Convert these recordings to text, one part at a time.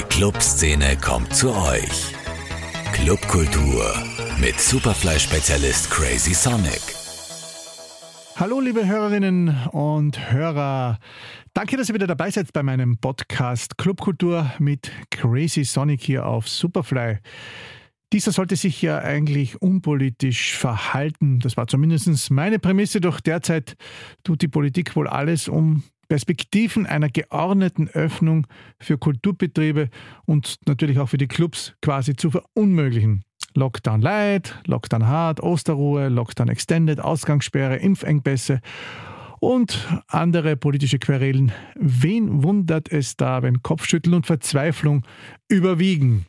Die Clubszene kommt zu euch. Clubkultur mit Superfly-Spezialist Crazy Sonic. Hallo liebe Hörerinnen und Hörer. Danke, dass ihr wieder dabei seid bei meinem Podcast Clubkultur mit Crazy Sonic hier auf Superfly. Dieser sollte sich ja eigentlich unpolitisch verhalten. Das war zumindest meine Prämisse, doch derzeit tut die Politik wohl alles, um Perspektiven einer geordneten Öffnung für Kulturbetriebe und natürlich auch für die Clubs quasi zu verunmöglichen. Lockdown Light, Lockdown Hard, Osterruhe, Lockdown Extended, Ausgangssperre, Impfengpässe und andere politische Querelen. Wen wundert es da, wenn Kopfschütteln und Verzweiflung überwiegen?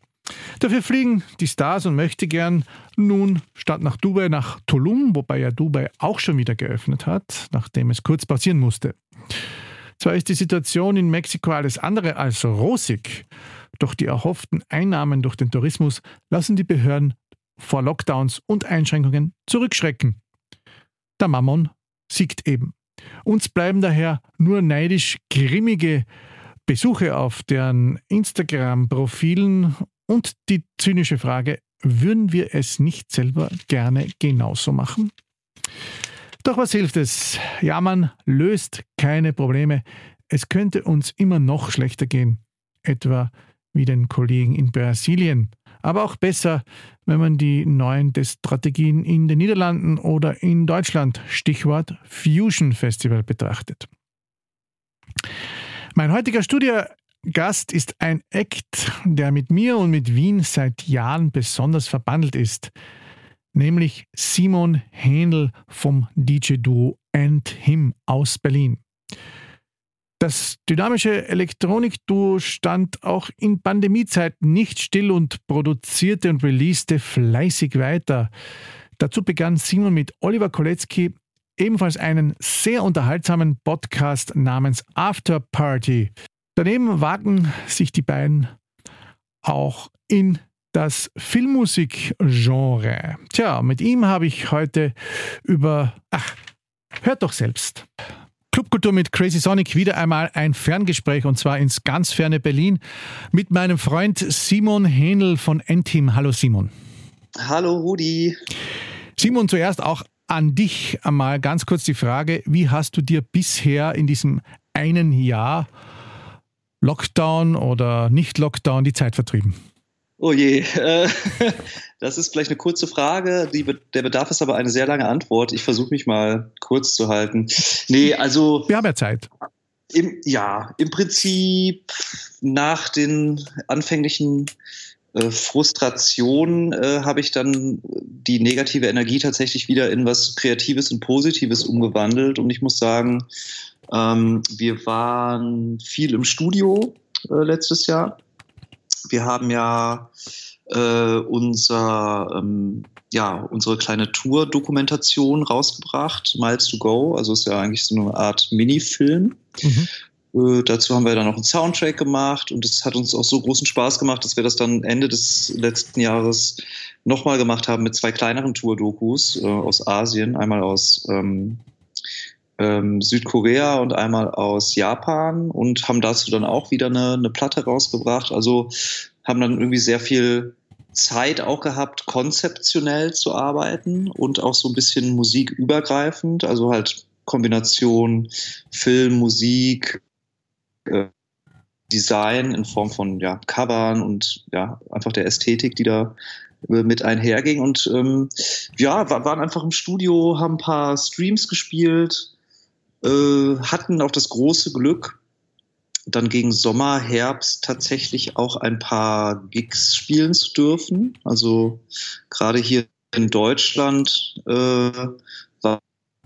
Dafür fliegen die Stars und möchte gern nun statt nach Dubai nach Tulum, wobei ja Dubai auch schon wieder geöffnet hat, nachdem es kurz passieren musste. Zwar ist die Situation in Mexiko alles andere als rosig, doch die erhofften Einnahmen durch den Tourismus lassen die Behörden vor Lockdowns und Einschränkungen zurückschrecken. Der Mammon siegt eben. Uns bleiben daher nur neidisch grimmige Besuche auf deren Instagram-Profilen und die zynische Frage, würden wir es nicht selber gerne genauso machen? Doch was hilft es? Jammern löst keine Probleme. Es könnte uns immer noch schlechter gehen, etwa wie den Kollegen in Brasilien. Aber auch besser, wenn man die neuen Strategien in den Niederlanden oder in Deutschland, Stichwort Fusion Festival, betrachtet. Mein heutiger Studiogast ist ein Act, der mit mir und mit Wien seit Jahren besonders verbandelt ist nämlich Simon Händel vom DJ-Duo And Him aus Berlin. Das dynamische Elektronikduo stand auch in Pandemiezeiten nicht still und produzierte und releaste fleißig weiter. Dazu begann Simon mit Oliver Kolecki ebenfalls einen sehr unterhaltsamen Podcast namens After Party. Daneben wagen sich die beiden auch in das Filmmusikgenre. Tja, mit ihm habe ich heute über. Ach, hört doch selbst. Clubkultur mit Crazy Sonic wieder einmal ein Ferngespräch und zwar ins ganz ferne Berlin mit meinem Freund Simon Hähnel von Entim. Hallo Simon. Hallo Rudi. Simon, zuerst auch an dich einmal ganz kurz die Frage, wie hast du dir bisher in diesem einen Jahr Lockdown oder nicht Lockdown die Zeit vertrieben? Oh je, das ist vielleicht eine kurze Frage. Die, der Bedarf ist aber eine sehr lange Antwort. Ich versuche mich mal kurz zu halten. Nee, also. Wir haben ja Zeit. Im, ja, im Prinzip nach den anfänglichen äh, Frustrationen äh, habe ich dann die negative Energie tatsächlich wieder in was Kreatives und Positives umgewandelt. Und ich muss sagen, ähm, wir waren viel im Studio äh, letztes Jahr wir haben ja äh, unser, ähm, ja, unsere kleine Tour-Dokumentation rausgebracht, Miles to Go. Also ist ja eigentlich so eine Art Mini-Film. Mhm. Äh, dazu haben wir dann noch einen Soundtrack gemacht und es hat uns auch so großen Spaß gemacht, dass wir das dann Ende des letzten Jahres nochmal gemacht haben mit zwei kleineren Tour-Dokus äh, aus Asien, einmal aus ähm, ähm, Südkorea und einmal aus Japan und haben dazu dann auch wieder eine, eine Platte rausgebracht. Also haben dann irgendwie sehr viel Zeit auch gehabt, konzeptionell zu arbeiten und auch so ein bisschen musikübergreifend, also halt Kombination Film, Musik, äh, Design in Form von ja, Covern und ja, einfach der Ästhetik, die da äh, mit einherging. Und ähm, ja, waren einfach im Studio, haben ein paar Streams gespielt, äh, hatten auch das große Glück, dann gegen Sommer, Herbst tatsächlich auch ein paar Gigs spielen zu dürfen. Also gerade hier in Deutschland äh,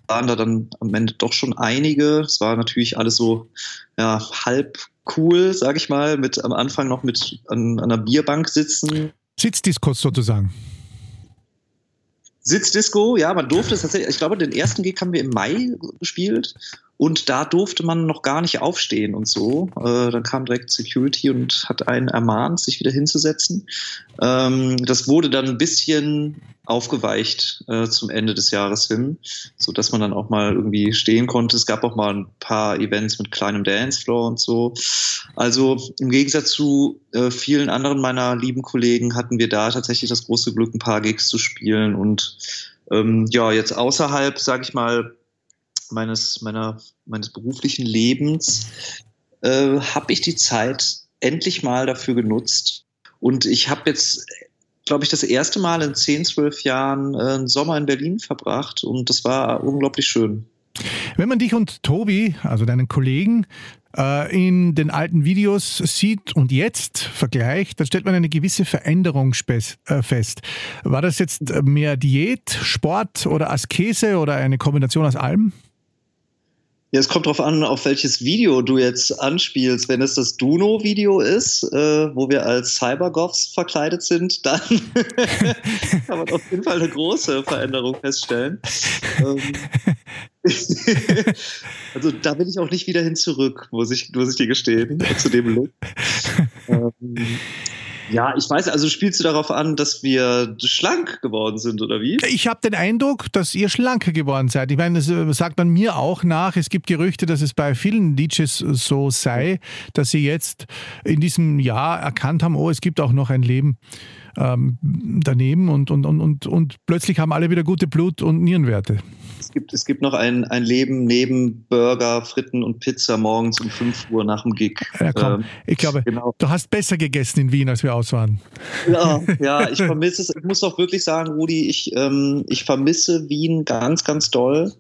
waren da dann am Ende doch schon einige. Es war natürlich alles so ja, halb cool, sag ich mal, mit am Anfang noch mit an, an einer Bierbank sitzen. Sitzdiskos sozusagen. Sitzdisco, ja, man durfte es tatsächlich, ich glaube, den ersten Gig haben wir im Mai gespielt und da durfte man noch gar nicht aufstehen und so. Äh, dann kam direkt Security und hat einen ermahnt, sich wieder hinzusetzen. Ähm, das wurde dann ein bisschen aufgeweicht äh, zum Ende des Jahres hin, so dass man dann auch mal irgendwie stehen konnte. Es gab auch mal ein paar Events mit kleinem Dancefloor und so. Also im Gegensatz zu äh, vielen anderen meiner lieben Kollegen hatten wir da tatsächlich das große Glück, ein paar Gigs zu spielen und ähm, ja, jetzt außerhalb, sage ich mal, meines meiner meines beruflichen Lebens äh, habe ich die Zeit endlich mal dafür genutzt und ich habe jetzt glaube ich, das erste Mal in 10, 12 Jahren äh, einen Sommer in Berlin verbracht und das war unglaublich schön. Wenn man dich und Tobi, also deinen Kollegen, äh, in den alten Videos sieht und jetzt vergleicht, dann stellt man eine gewisse Veränderung äh, fest. War das jetzt mehr Diät, Sport oder Askese oder eine Kombination aus allem? Ja, es kommt darauf an, auf welches Video du jetzt anspielst. Wenn es das Duno-Video ist, äh, wo wir als Cybergoths verkleidet sind, dann kann man auf jeden Fall eine große Veränderung feststellen. Ähm, also da bin ich auch nicht wieder hin zurück, muss ich, muss ich dir gestehen, zu dem Look. Ähm, ja, ich weiß, also spielst du darauf an, dass wir schlank geworden sind, oder wie? Ich habe den Eindruck, dass ihr schlanker geworden seid. Ich meine, das äh, sagt man mir auch nach. Es gibt Gerüchte, dass es bei vielen DJs so sei, dass sie jetzt in diesem Jahr erkannt haben, oh, es gibt auch noch ein Leben ähm, daneben und, und, und, und, und plötzlich haben alle wieder gute Blut- und Nierenwerte. Es gibt, es gibt noch ein, ein Leben neben Burger, Fritten und Pizza morgens um 5 Uhr nach dem Gig. Ja, komm, ähm, ich glaube, genau. du hast besser gegessen in Wien, als wir aus waren. Ja, ja ich vermisse es. Ich muss auch wirklich sagen, Rudi, ich, ähm, ich vermisse Wien ganz, ganz doll.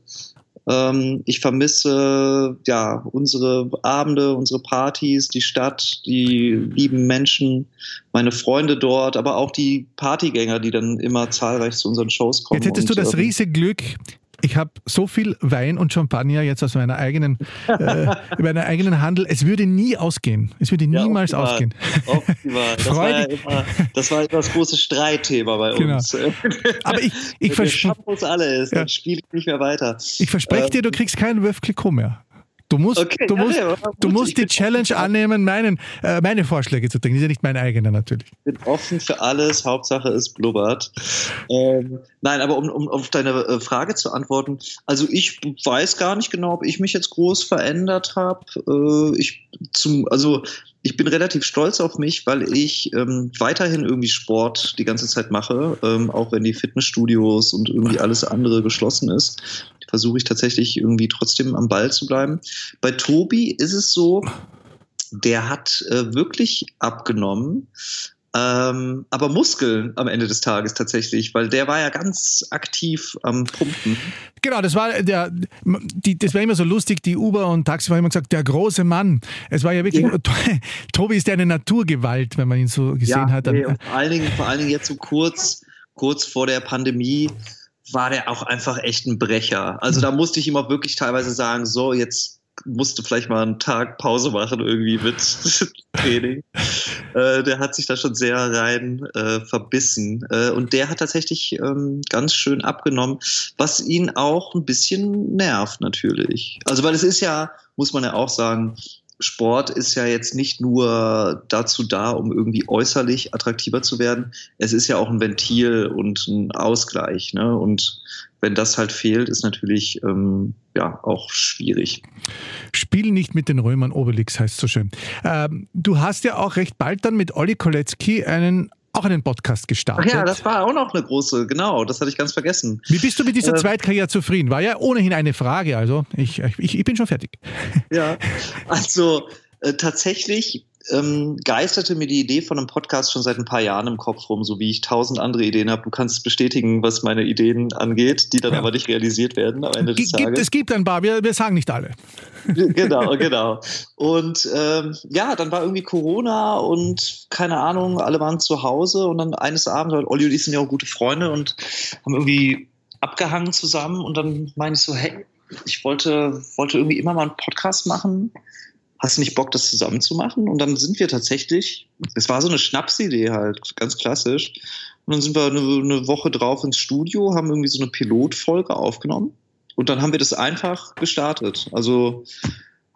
Ähm, ich vermisse ja unsere Abende, unsere Partys, die Stadt, die lieben Menschen, meine Freunde dort, aber auch die Partygänger, die dann immer zahlreich zu unseren Shows kommen. Jetzt hättest du das ähm, riesige Glück, ich habe so viel Wein und Champagner jetzt aus meiner eigenen, äh, meiner eigenen Handel. Es würde nie ausgehen. Es würde niemals ja, ausgehen. Optimal. Das, war ja immer, das war immer das große Streitthema bei genau. uns. Aber ich, ich verspreche. alle ist, ja. dann spiele ich nicht mehr weiter. Ich verspreche ähm, dir, du kriegst keinen Wölf Clicquot mehr. Du musst, okay, du musst, ja, du musst die Challenge annehmen, meinen, äh, meine Vorschläge zu denken. Die sind ja nicht meine eigenen natürlich. Ich bin offen für alles. Hauptsache es blubbert. Ähm, nein, aber um, um auf deine äh, Frage zu antworten. Also ich weiß gar nicht genau, ob ich mich jetzt groß verändert habe. Äh, ich zum, also ich bin relativ stolz auf mich, weil ich ähm, weiterhin irgendwie Sport die ganze Zeit mache, ähm, auch wenn die Fitnessstudios und irgendwie alles andere geschlossen ist versuche ich tatsächlich irgendwie trotzdem am Ball zu bleiben. Bei Tobi ist es so, der hat äh, wirklich abgenommen. Ähm, aber Muskeln am Ende des Tages tatsächlich, weil der war ja ganz aktiv am Pumpen. Genau, das war der, die, das war immer so lustig, die Uber und Taxi haben immer gesagt, der große Mann. Es war ja wirklich, ja. Tobi ist ja eine Naturgewalt, wenn man ihn so gesehen ja, hat. Nee, vor allen Dingen, vor allen Dingen jetzt so kurz, kurz vor der Pandemie war der auch einfach echt ein Brecher. Also da musste ich ihm auch wirklich teilweise sagen, so jetzt musst du vielleicht mal einen Tag Pause machen irgendwie mit Training. Äh, der hat sich da schon sehr rein äh, verbissen. Äh, und der hat tatsächlich ähm, ganz schön abgenommen, was ihn auch ein bisschen nervt natürlich. Also weil es ist ja, muss man ja auch sagen, Sport ist ja jetzt nicht nur dazu da, um irgendwie äußerlich attraktiver zu werden. Es ist ja auch ein Ventil und ein Ausgleich. Ne? Und wenn das halt fehlt, ist natürlich ähm, ja auch schwierig. Spiel nicht mit den Römern, Obelix heißt so schön. Ähm, du hast ja auch recht bald dann mit Olli Kolecki einen auch einen Podcast gestartet. Ach ja, das war auch noch eine große, genau, das hatte ich ganz vergessen. Wie bist du mit dieser ähm, Zweitkarriere zufrieden? War ja ohnehin eine Frage, also ich, ich, ich bin schon fertig. Ja, also äh, tatsächlich ähm, geisterte mir die Idee von einem Podcast schon seit ein paar Jahren im Kopf rum, so wie ich tausend andere Ideen habe. Du kannst bestätigen, was meine Ideen angeht, die dann ja. aber nicht realisiert werden am Ende des Tages. Es gibt ein paar, wir, wir sagen nicht alle. genau, genau. Und ähm, ja, dann war irgendwie Corona und keine Ahnung, alle waren zu Hause und dann eines Abends, weil Olli und ich sind ja auch gute Freunde und haben irgendwie abgehangen zusammen und dann meine ich so, hey, ich wollte, wollte irgendwie immer mal einen Podcast machen hast du nicht Bock, das zusammen zu machen? Und dann sind wir tatsächlich, es war so eine Schnapsidee halt, ganz klassisch. Und dann sind wir eine, eine Woche drauf ins Studio, haben irgendwie so eine Pilotfolge aufgenommen. Und dann haben wir das einfach gestartet. Also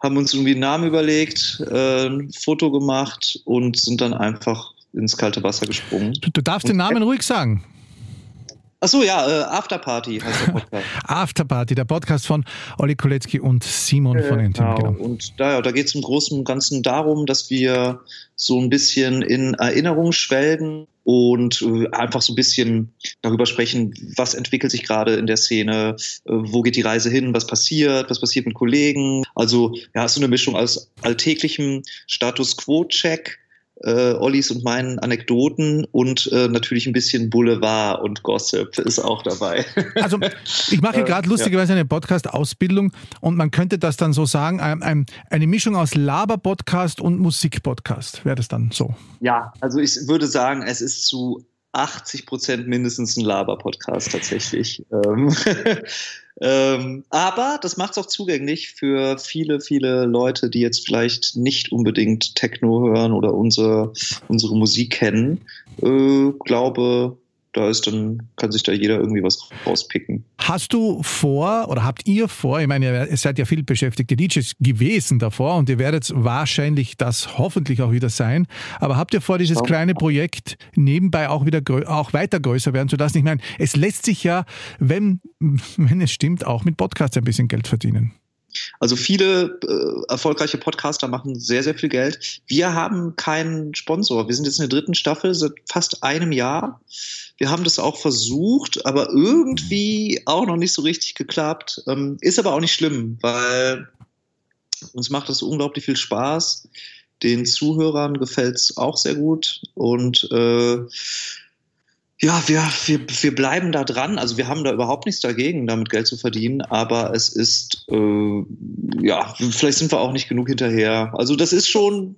haben uns irgendwie einen Namen überlegt, äh, ein Foto gemacht und sind dann einfach ins kalte Wasser gesprungen. Du, du darfst und den Namen ruhig sagen. Achso, ja, äh, Afterparty heißt der Podcast. Afterparty, der Podcast von Olli Kolecki und Simon von Entim. Genau. genau. Und da, da geht es im Großen und Ganzen darum, dass wir so ein bisschen in Erinnerung schwelgen und äh, einfach so ein bisschen darüber sprechen, was entwickelt sich gerade in der Szene, äh, wo geht die Reise hin, was passiert, was passiert mit Kollegen. Also ja, so eine Mischung aus alltäglichem Status Quo-Check äh, Ollis und meinen Anekdoten und äh, natürlich ein bisschen Boulevard und Gossip ist auch dabei. Also ich mache gerade lustigerweise eine Podcast-Ausbildung und man könnte das dann so sagen, ein, ein, eine Mischung aus Laber-Podcast und Musik-Podcast. Wäre das dann so? Ja, also ich würde sagen, es ist zu 80 Prozent mindestens ein Laber-Podcast tatsächlich. Ähm, ähm, aber das macht es auch zugänglich für viele, viele Leute, die jetzt vielleicht nicht unbedingt Techno hören oder unsere, unsere Musik kennen. Äh, glaube, da ist dann, kann sich da jeder irgendwie was rauspicken. Hast du vor oder habt ihr vor, ich meine, ihr seid ja viel beschäftigte DJs gewesen davor und ihr werdet wahrscheinlich das hoffentlich auch wieder sein, aber habt ihr vor, dieses ja. kleine Projekt nebenbei auch wieder auch weiter größer werden zu lassen? Ich meine, es lässt sich ja, wenn, wenn es stimmt, auch mit Podcasts ein bisschen Geld verdienen. Also viele äh, erfolgreiche Podcaster machen sehr, sehr viel Geld. Wir haben keinen Sponsor. Wir sind jetzt in der dritten Staffel seit fast einem Jahr. Wir haben das auch versucht, aber irgendwie auch noch nicht so richtig geklappt. Ähm, ist aber auch nicht schlimm, weil uns macht das unglaublich viel Spaß. Den Zuhörern gefällt es auch sehr gut und äh, ja, wir, wir, wir bleiben da dran. Also wir haben da überhaupt nichts dagegen, damit Geld zu verdienen, aber es ist, äh, ja, vielleicht sind wir auch nicht genug hinterher. Also das ist schon,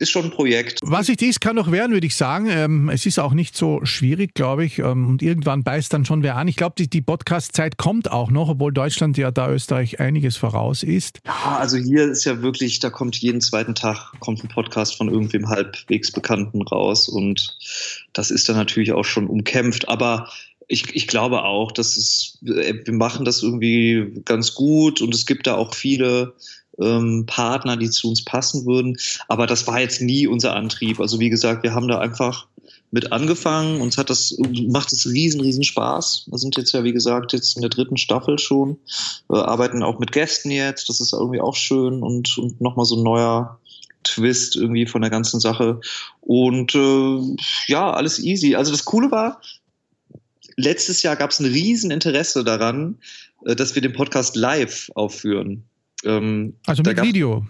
ist schon ein Projekt. Was ich dies kann noch werden, würde ich sagen. Ähm, es ist auch nicht so schwierig, glaube ich. Ähm, und irgendwann beißt dann schon wer an. Ich glaube, die, die Podcast-Zeit kommt auch noch, obwohl Deutschland ja da Österreich einiges voraus ist. Ja, also hier ist ja wirklich, da kommt jeden zweiten Tag kommt ein Podcast von irgendwem halbwegs Bekannten raus. Und das ist dann natürlich auch schon umkämpft. Aber ich, ich glaube auch, dass es, wir machen das irgendwie ganz gut und es gibt da auch viele ähm, Partner, die zu uns passen würden. Aber das war jetzt nie unser Antrieb. Also wie gesagt, wir haben da einfach mit angefangen. Uns hat das, macht es riesen, riesen Spaß. Wir sind jetzt ja, wie gesagt, jetzt in der dritten Staffel schon. Wir arbeiten auch mit Gästen jetzt. Das ist irgendwie auch schön und, und nochmal so ein neuer Twist irgendwie von der ganzen Sache. Und äh, ja, alles easy. Also das Coole war, letztes Jahr gab es ein riesen Interesse daran, äh, dass wir den Podcast live aufführen. Ähm, also mit Video?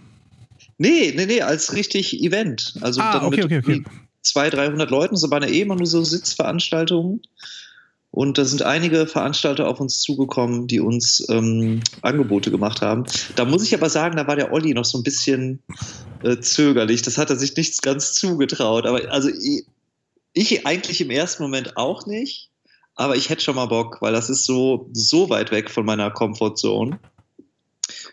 Nee, nee, nee, als richtig Event. Also ah, dann okay, mit okay, okay. 200, 300 Leuten. So waren ja eh immer nur so Sitzveranstaltungen. Und da sind einige Veranstalter auf uns zugekommen, die uns ähm, Angebote gemacht haben. Da muss ich aber sagen, da war der Olli noch so ein bisschen äh, zögerlich. Das hat er sich nicht ganz zugetraut. Aber also ich, ich eigentlich im ersten Moment auch nicht. Aber ich hätte schon mal Bock, weil das ist so, so weit weg von meiner Comfortzone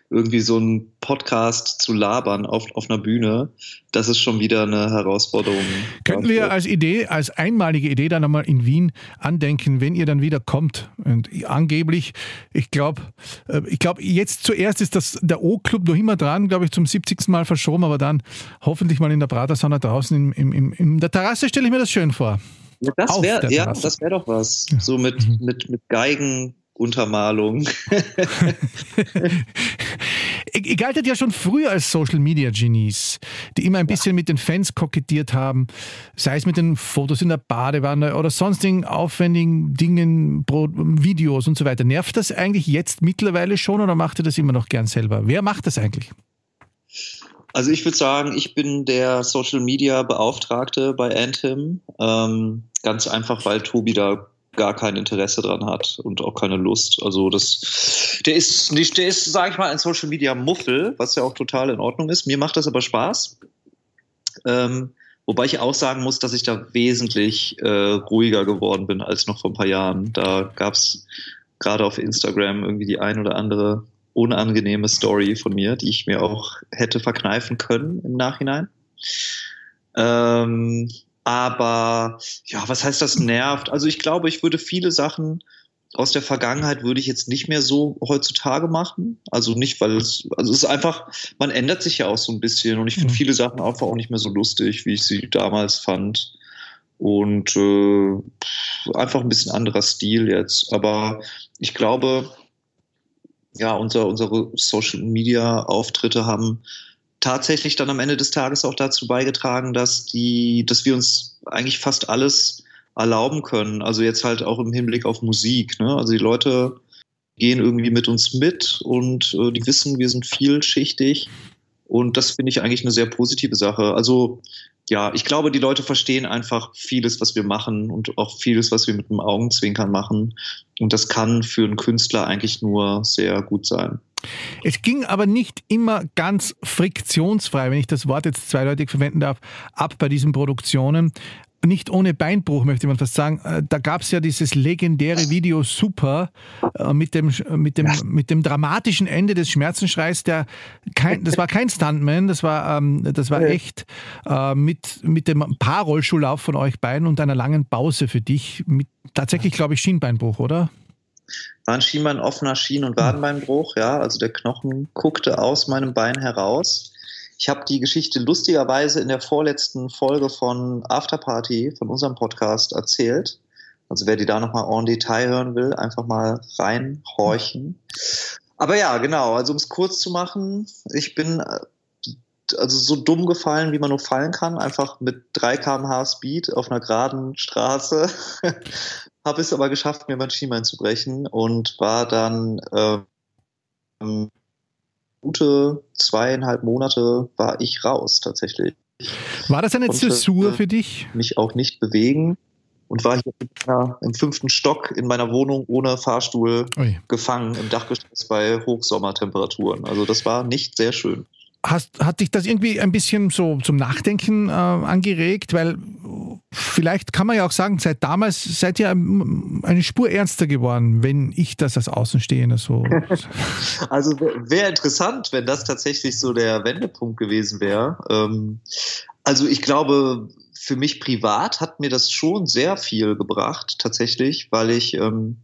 irgendwie so einen Podcast zu labern auf, auf einer Bühne, das ist schon wieder eine Herausforderung. Könnten wir als Idee, als einmalige Idee dann einmal in Wien andenken, wenn ihr dann wieder kommt. Und angeblich, ich glaube, äh, ich glaube, jetzt zuerst ist das der O-Club noch immer dran, glaube ich, zum 70. Mal verschoben, aber dann hoffentlich mal in der Pratersauna draußen in, in, in, in der Terrasse stelle ich mir das schön vor. Ja, das wäre ja, das wäre doch was. So mit, mhm. mit, mit Geigen, Untermalung. Ihr galtet ja schon früher als Social Media Genies, die immer ein bisschen mit den Fans kokettiert haben, sei es mit den Fotos in der Badewanne oder sonstigen aufwendigen Dingen, Videos und so weiter. Nervt das eigentlich jetzt mittlerweile schon oder macht ihr das immer noch gern selber? Wer macht das eigentlich? Also ich würde sagen, ich bin der Social Media Beauftragte bei Anthem. Ähm, ganz einfach, weil Tobi da gar kein Interesse dran hat und auch keine Lust. Also das, der ist nicht, der ist, sage ich mal, ein Social Media Muffel, was ja auch total in Ordnung ist. Mir macht das aber Spaß. Ähm, wobei ich auch sagen muss, dass ich da wesentlich äh, ruhiger geworden bin als noch vor ein paar Jahren. Da gab es gerade auf Instagram irgendwie die ein oder andere unangenehme Story von mir, die ich mir auch hätte verkneifen können im Nachhinein. Ähm, aber ja, was heißt das nervt? Also ich glaube, ich würde viele Sachen aus der Vergangenheit würde ich jetzt nicht mehr so heutzutage machen. Also nicht, weil es, also es ist einfach, man ändert sich ja auch so ein bisschen und ich finde mhm. viele Sachen einfach auch nicht mehr so lustig, wie ich sie damals fand. Und äh, einfach ein bisschen anderer Stil jetzt. Aber ich glaube, ja, unser, unsere Social Media Auftritte haben tatsächlich dann am Ende des Tages auch dazu beigetragen, dass die, dass wir uns eigentlich fast alles erlauben können. Also jetzt halt auch im Hinblick auf Musik. Ne? Also die Leute gehen irgendwie mit uns mit und äh, die wissen, wir sind vielschichtig. Und das finde ich eigentlich eine sehr positive Sache. Also ja, ich glaube, die Leute verstehen einfach vieles, was wir machen und auch vieles, was wir mit dem Augenzwinkern machen. Und das kann für einen Künstler eigentlich nur sehr gut sein. Es ging aber nicht immer ganz friktionsfrei, wenn ich das Wort jetzt zweideutig verwenden darf, ab bei diesen Produktionen nicht ohne Beinbruch, möchte man fast sagen. Äh, da gab es ja dieses legendäre Video Super äh, mit, dem, mit, dem, mit dem dramatischen Ende des Schmerzenschreis. Der kein, das war kein Stuntman, das war, ähm, das war echt äh, mit, mit dem Paarrollschuhlauf von euch beiden und einer langen Pause für dich. Mit tatsächlich, glaube ich, Schienbeinbruch, oder? War ein Schienbein offener Schien- und Wadenbeinbruch, ja. Also der Knochen guckte aus meinem Bein heraus. Ich habe die Geschichte lustigerweise in der vorletzten Folge von Afterparty, von unserem Podcast, erzählt. Also wer die da nochmal en Detail hören will, einfach mal reinhorchen. Aber ja, genau, also um es kurz zu machen, ich bin äh, also so dumm gefallen, wie man nur fallen kann, einfach mit 3 kmh Speed auf einer geraden Straße. habe es aber geschafft, mir mein Schienbein zu brechen und war dann ähm, gute zweieinhalb Monate war ich raus tatsächlich. War das eine Zäsur für dich? Mich auch nicht bewegen und war hier im fünften Stock in meiner Wohnung ohne Fahrstuhl Ui. gefangen im Dachgeschoss bei Hochsommertemperaturen. Also das war nicht sehr schön. Hast, hat dich das irgendwie ein bisschen so zum Nachdenken äh, angeregt? Weil vielleicht kann man ja auch sagen, seit damals seid ihr eine Spur ernster geworden, wenn ich das als Außenstehender so. also wäre interessant, wenn das tatsächlich so der Wendepunkt gewesen wäre. Ähm, also ich glaube, für mich privat hat mir das schon sehr viel gebracht, tatsächlich, weil ich ähm,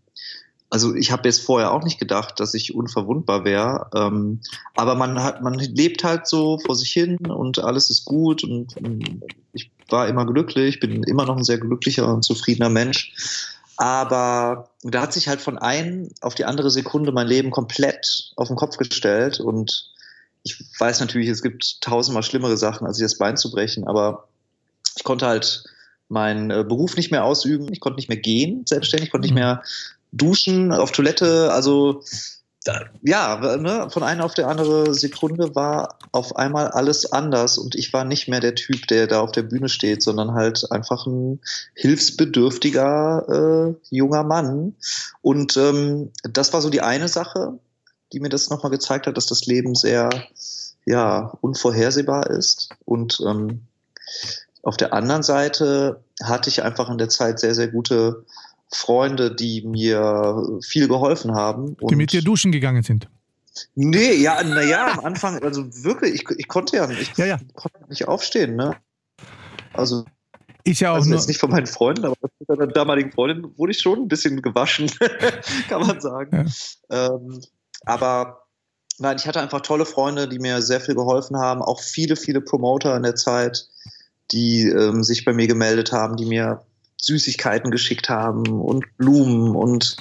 also ich habe jetzt vorher auch nicht gedacht, dass ich unverwundbar wäre. Ähm, aber man hat, man lebt halt so vor sich hin und alles ist gut und, und ich war immer glücklich, bin immer noch ein sehr glücklicher und zufriedener Mensch. Aber da hat sich halt von ein auf die andere Sekunde mein Leben komplett auf den Kopf gestellt und ich weiß natürlich, es gibt tausendmal schlimmere Sachen, als sich das Bein zu brechen, aber ich konnte halt meinen äh, Beruf nicht mehr ausüben, ich konnte nicht mehr gehen selbstständig, ich konnte nicht mhm. mehr duschen, auf Toilette, also ja, ne, von einer auf die andere Sekunde war auf einmal alles anders und ich war nicht mehr der Typ, der da auf der Bühne steht, sondern halt einfach ein hilfsbedürftiger äh, junger Mann. Und ähm, das war so die eine Sache, die mir das nochmal gezeigt hat, dass das Leben sehr ja, unvorhersehbar ist. Und ähm, auf der anderen Seite hatte ich einfach in der Zeit sehr, sehr gute Freunde, die mir viel geholfen haben. die mit dir duschen gegangen sind. Nee, ja, naja, am Anfang, also wirklich, ich, ich konnte ja nicht, ja, ja. konnte nicht aufstehen, ne? Also ist ja auch also nur jetzt nicht von meinen Freunden, aber mit meiner damaligen Freundin wurde ich schon ein bisschen gewaschen, kann man sagen. Ja. Ähm, aber nein, ich hatte einfach tolle Freunde, die mir sehr viel geholfen haben, auch viele, viele Promoter in der Zeit, die ähm, sich bei mir gemeldet haben, die mir Süßigkeiten geschickt haben und Blumen und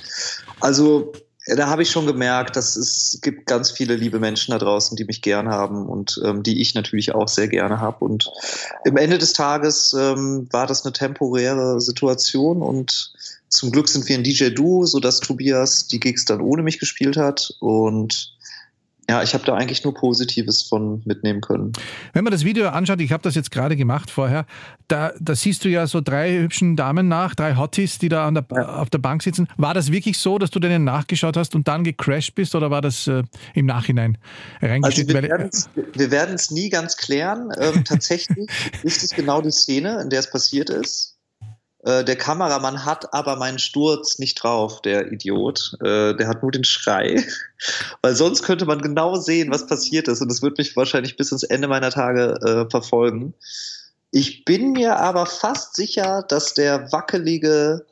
also da habe ich schon gemerkt, dass es gibt ganz viele liebe Menschen da draußen, die mich gern haben und ähm, die ich natürlich auch sehr gerne habe. Und im Ende des Tages ähm, war das eine temporäre Situation und zum Glück sind wir ein DJ-Duo, sodass Tobias die Gigs dann ohne mich gespielt hat und ja, ich habe da eigentlich nur Positives von mitnehmen können. Wenn man das Video anschaut, ich habe das jetzt gerade gemacht vorher, da, da siehst du ja so drei hübschen Damen nach, drei Hotties, die da der, ja. auf der Bank sitzen. War das wirklich so, dass du denen nachgeschaut hast und dann gecrashed bist oder war das äh, im Nachhinein reingeschnitten? Also wir werden es nie ganz klären. Ähm, tatsächlich ist es genau die Szene, in der es passiert ist. Äh, der Kameramann hat aber meinen Sturz nicht drauf, der Idiot. Äh, der hat nur den Schrei. Weil sonst könnte man genau sehen, was passiert ist. Und das wird mich wahrscheinlich bis ins Ende meiner Tage äh, verfolgen. Ich bin mir aber fast sicher, dass der wackelige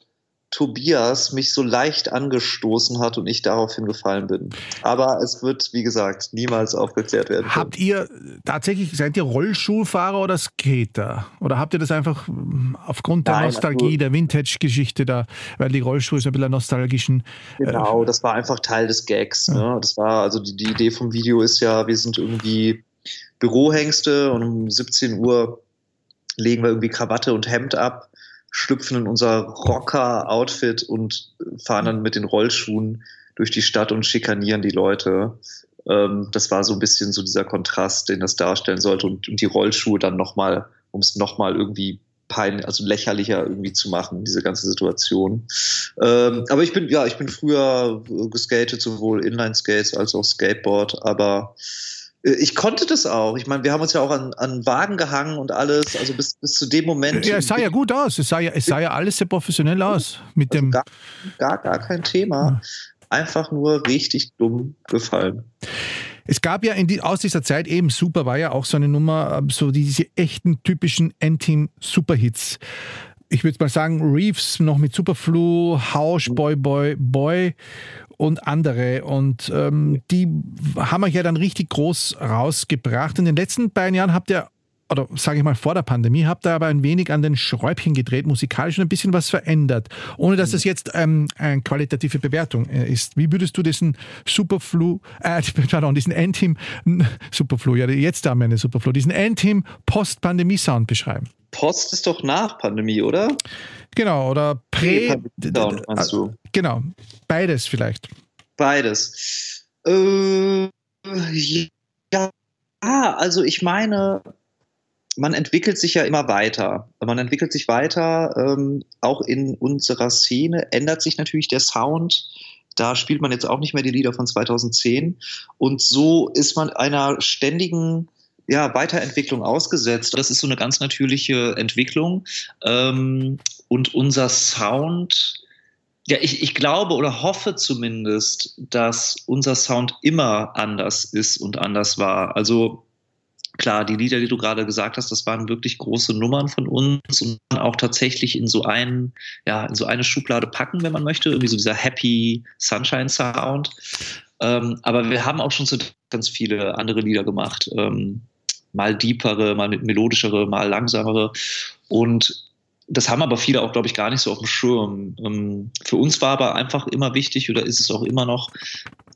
Tobias mich so leicht angestoßen hat und ich daraufhin gefallen bin. Aber es wird, wie gesagt, niemals aufgeklärt werden. Habt ihr tatsächlich, seid ihr Rollschuhfahrer oder Skater? Oder habt ihr das einfach hm, aufgrund der Nein, Nostalgie, also, der Vintage-Geschichte da, weil die Rollschuhe so ein bisschen nostalgischen. Äh, genau, äh, das war einfach Teil des Gags. Ne? Das war, also die, die Idee vom Video ist ja, wir sind irgendwie Bürohengste und um 17 Uhr legen wir irgendwie Krawatte und Hemd ab schlüpfen in unser Rocker-Outfit und fahren dann mit den Rollschuhen durch die Stadt und schikanieren die Leute. Ähm, das war so ein bisschen so dieser Kontrast, den das darstellen sollte und, und die Rollschuhe dann nochmal, um es nochmal irgendwie pein, also lächerlicher irgendwie zu machen, diese ganze Situation. Ähm, aber ich bin, ja, ich bin früher geskatet, sowohl Inline-Skates als auch Skateboard, aber äh, ich konnte das auch. Ich meine, wir haben uns ja auch an, an Wagen gehangen und alles, also bis, bis zu dem Moment. Ja, es sah ja gut aus. Es sah ja, es sah ja alles sehr professionell aus. Mit also dem gar, gar, gar kein Thema. Einfach nur richtig dumm gefallen. Es gab ja die, aus dieser Zeit eben Super war ja auch so eine Nummer, ähm, so diese echten typischen N-Team-Superhits. Ich würde mal sagen, Reeves noch mit Superflu, Hausch, Boy, Boy, Boy und andere. Und ähm, die haben euch ja dann richtig groß rausgebracht. In den letzten beiden Jahren habt ihr oder sage ich mal vor der Pandemie, habt ihr aber ein wenig an den Schräubchen gedreht, musikalisch und ein bisschen was verändert, ohne dass das jetzt ähm, eine qualitative Bewertung äh, ist. Wie würdest du diesen Superflu, äh, pardon, diesen Endteam, Superflu, ja, jetzt haben wir eine Superflu, diesen Endteam Post-Pandemie-Sound beschreiben? Post ist doch nach Pandemie, oder? Genau, oder Prä. Down, meinst du? Genau, beides vielleicht. Beides. Äh, ja, also ich meine, man entwickelt sich ja immer weiter. Man entwickelt sich weiter, ähm, auch in unserer Szene ändert sich natürlich der Sound. Da spielt man jetzt auch nicht mehr die Lieder von 2010. Und so ist man einer ständigen ja, Weiterentwicklung ausgesetzt. Das ist so eine ganz natürliche Entwicklung. Ähm, und unser Sound, ja, ich, ich glaube oder hoffe zumindest, dass unser Sound immer anders ist und anders war. Also klar, die Lieder, die du gerade gesagt hast, das waren wirklich große Nummern von uns und auch tatsächlich in so einen, ja, in so eine Schublade packen, wenn man möchte, irgendwie so dieser Happy Sunshine Sound. Ähm, aber wir haben auch schon so ganz viele andere Lieder gemacht. Ähm, mal deepere, mal melodischere, mal langsamere. Und das haben aber viele auch, glaube ich, gar nicht so auf dem Schirm. Ähm, für uns war aber einfach immer wichtig oder ist es auch immer noch,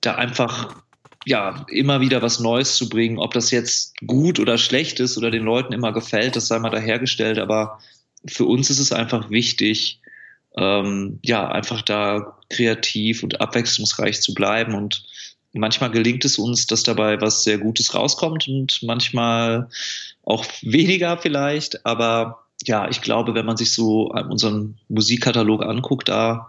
da einfach ja immer wieder was Neues zu bringen. Ob das jetzt gut oder schlecht ist oder den Leuten immer gefällt, das sei mal dahergestellt. Aber für uns ist es einfach wichtig, ähm, ja, einfach da kreativ und abwechslungsreich zu bleiben und manchmal gelingt es uns, dass dabei was sehr Gutes rauskommt und manchmal auch weniger vielleicht. Aber ja, ich glaube, wenn man sich so unseren Musikkatalog anguckt, da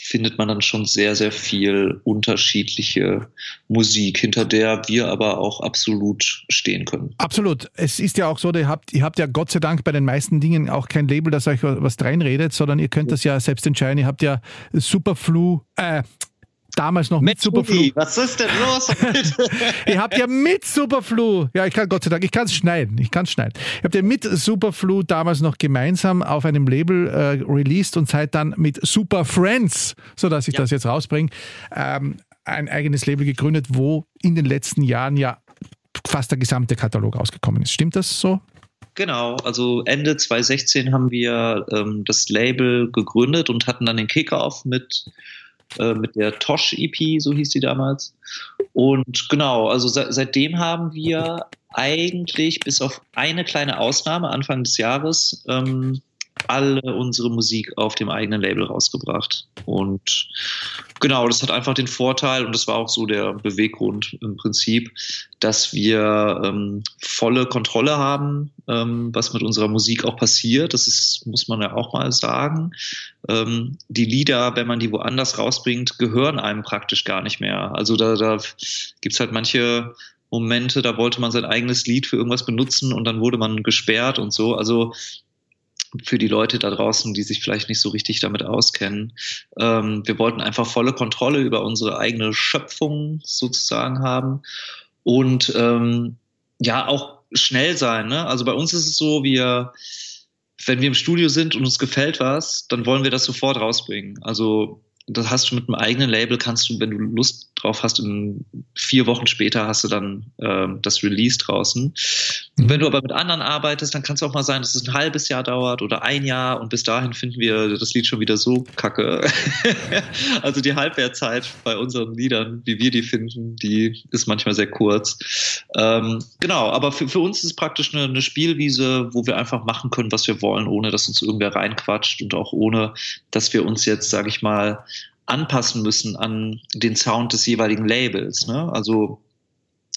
findet man dann schon sehr, sehr viel unterschiedliche Musik, hinter der wir aber auch absolut stehen können. Absolut. Es ist ja auch so, ihr habt, ihr habt ja Gott sei Dank bei den meisten Dingen auch kein Label, das euch was reinredet, sondern ihr könnt das ja selbst entscheiden. Ihr habt ja Superflu, äh, damals noch mit, Superflu. Was ist denn los? ihr habt ja mit Superflu, ja, ich kann Gott sei Dank, ich kann es schneiden, ich kann es schneiden. Ihr habt ja mit Superflu damals noch gemeinsam auf einem Label äh, released und seid dann mit Super Friends, so dass ich ja. das jetzt rausbringe, ähm, ein eigenes Label gegründet, wo in den letzten Jahren ja fast der gesamte Katalog ausgekommen ist. Stimmt das so? Genau, also Ende 2016 haben wir ähm, das Label gegründet und hatten dann den Kickoff mit äh, mit der Tosh EP, so hieß die damals. Und genau, also se seitdem haben wir eigentlich bis auf eine kleine Ausnahme Anfang des Jahres ähm, alle unsere Musik auf dem eigenen Label rausgebracht. Und genau, das hat einfach den Vorteil, und das war auch so der Beweggrund im Prinzip, dass wir ähm, volle Kontrolle haben, ähm, was mit unserer Musik auch passiert. Das ist, muss man ja auch mal sagen. Ähm, die Lieder, wenn man die woanders rausbringt, gehören einem praktisch gar nicht mehr. Also da, da gibt halt manche Momente, da wollte man sein eigenes Lied für irgendwas benutzen und dann wurde man gesperrt und so. Also für die Leute da draußen, die sich vielleicht nicht so richtig damit auskennen. Ähm, wir wollten einfach volle Kontrolle über unsere eigene Schöpfung sozusagen haben und ähm, ja auch schnell sein. Ne? Also bei uns ist es so, wir wenn wir im Studio sind und uns gefällt was, dann wollen wir das sofort rausbringen. Also das hast du mit einem eigenen Label, kannst du, wenn du Lust drauf hast, in vier Wochen später hast du dann äh, das Release draußen. Mhm. Wenn du aber mit anderen arbeitest, dann kann es auch mal sein, dass es ein halbes Jahr dauert oder ein Jahr und bis dahin finden wir das Lied schon wieder so kacke. also die Halbwertzeit bei unseren Liedern, wie wir die finden, die ist manchmal sehr kurz. Ähm, genau, aber für, für uns ist es praktisch eine, eine Spielwiese, wo wir einfach machen können, was wir wollen, ohne dass uns irgendwer reinquatscht und auch ohne, dass wir uns jetzt, sage ich mal, anpassen müssen an den Sound des jeweiligen Labels. Ne? Also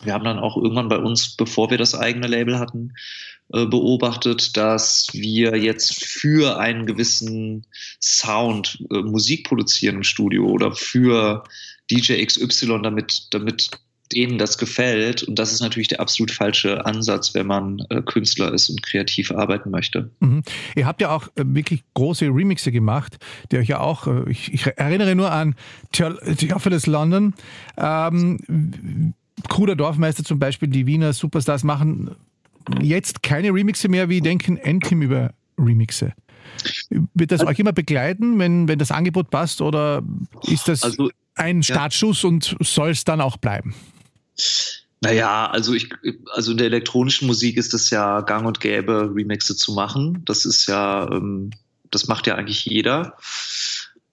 wir haben dann auch irgendwann bei uns, bevor wir das eigene Label hatten, äh, beobachtet, dass wir jetzt für einen gewissen Sound äh, Musik produzieren im Studio oder für DJ XY, damit, damit denen das gefällt. Und das ist natürlich der absolut falsche Ansatz, wenn man äh, Künstler ist und kreativ arbeiten möchte. Mhm. Ihr habt ja auch wirklich große Remixe gemacht, die euch ja auch, ich, ich, erinnere nur an Theophilus London, ähm, Kruder Dorfmeister zum Beispiel, die Wiener Superstars machen jetzt keine Remixe mehr. Wie denken Entim über Remixe? Wird das also, euch immer begleiten, wenn, wenn das Angebot passt, oder ist das also, ein Startschuss ja. und soll es dann auch bleiben? Naja, also ich, also in der elektronischen Musik ist es ja gang und gäbe, Remixe zu machen. Das ist ja, ähm, das macht ja eigentlich jeder.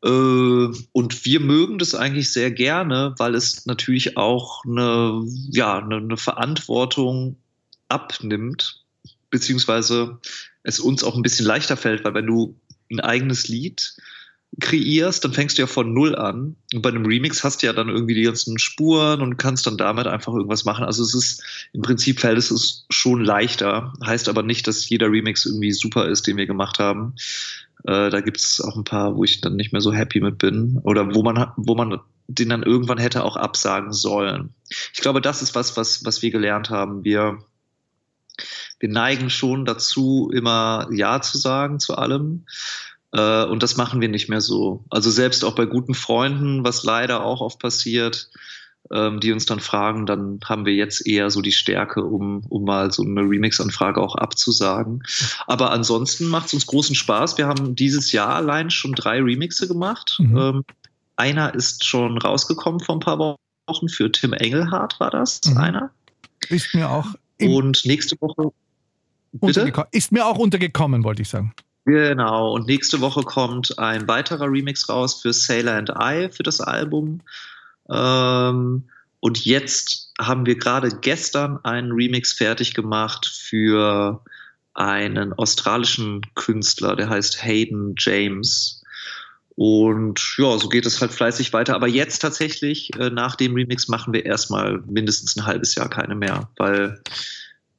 Äh, und wir mögen das eigentlich sehr gerne, weil es natürlich auch eine, ja, eine, eine Verantwortung abnimmt, beziehungsweise es uns auch ein bisschen leichter fällt, weil wenn du ein eigenes Lied kreierst, dann fängst du ja von Null an. Und bei einem Remix hast du ja dann irgendwie die ganzen Spuren und kannst dann damit einfach irgendwas machen. Also es ist im Prinzip fällt es schon leichter. Heißt aber nicht, dass jeder Remix irgendwie super ist, den wir gemacht haben. Äh, da gibt es auch ein paar, wo ich dann nicht mehr so happy mit bin. Oder wo man, wo man den dann irgendwann hätte auch absagen sollen. Ich glaube, das ist was, was, was wir gelernt haben. Wir, wir neigen schon dazu, immer Ja zu sagen zu allem. Äh, und das machen wir nicht mehr so. Also selbst auch bei guten Freunden, was leider auch oft passiert, ähm, die uns dann fragen, dann haben wir jetzt eher so die Stärke, um, um mal so eine Remix-Anfrage auch abzusagen. Aber ansonsten macht es uns großen Spaß. Wir haben dieses Jahr allein schon drei Remixe gemacht. Mhm. Ähm, einer ist schon rausgekommen vor ein paar Wochen. Für Tim Engelhardt war das mhm. einer. Ist mir auch. Und nächste Woche. Ist mir auch untergekommen, wollte ich sagen. Genau, und nächste Woche kommt ein weiterer Remix raus für Sailor and I für das Album. Ähm, und jetzt haben wir gerade gestern einen Remix fertig gemacht für einen australischen Künstler, der heißt Hayden James. Und ja, so geht es halt fleißig weiter. Aber jetzt tatsächlich, äh, nach dem Remix, machen wir erstmal mindestens ein halbes Jahr keine mehr, weil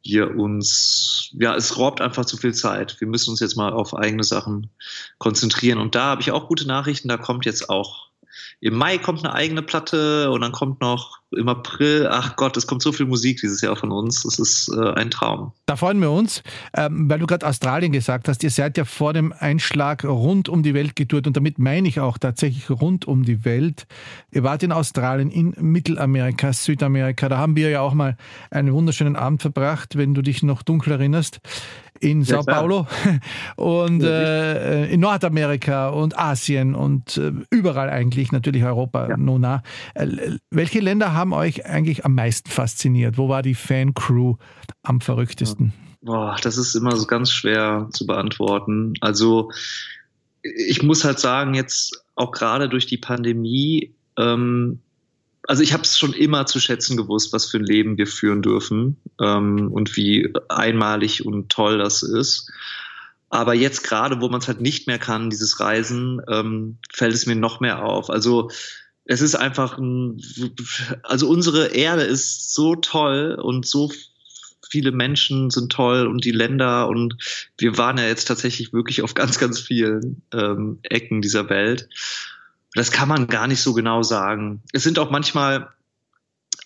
wir uns, ja, es raubt einfach zu viel Zeit. Wir müssen uns jetzt mal auf eigene Sachen konzentrieren. Und da habe ich auch gute Nachrichten. Da kommt jetzt auch im Mai kommt eine eigene Platte und dann kommt noch im April, ach Gott, es kommt so viel Musik dieses Jahr von uns. Das ist äh, ein Traum. Da freuen wir uns, ähm, weil du gerade Australien gesagt hast. Ihr seid ja vor dem Einschlag rund um die Welt getourt und damit meine ich auch tatsächlich rund um die Welt. Ihr wart in Australien, in Mittelamerika, Südamerika. Da haben wir ja auch mal einen wunderschönen Abend verbracht, wenn du dich noch dunkel erinnerst in Sao Paulo und äh, in Nordamerika und Asien und äh, überall eigentlich, natürlich Europa, ja. Nona. Äh, welche Länder haben euch eigentlich am meisten fasziniert? Wo war die Fan-Crew am verrücktesten? Boah, das ist immer so ganz schwer zu beantworten. Also ich muss halt sagen, jetzt auch gerade durch die Pandemie ähm, also ich habe es schon immer zu schätzen gewusst, was für ein Leben wir führen dürfen ähm, und wie einmalig und toll das ist. Aber jetzt gerade, wo man es halt nicht mehr kann, dieses Reisen, ähm, fällt es mir noch mehr auf. Also es ist einfach ein, also unsere Erde ist so toll und so viele Menschen sind toll und die Länder und wir waren ja jetzt tatsächlich wirklich auf ganz, ganz vielen ähm, Ecken dieser Welt. Das kann man gar nicht so genau sagen. Es sind auch manchmal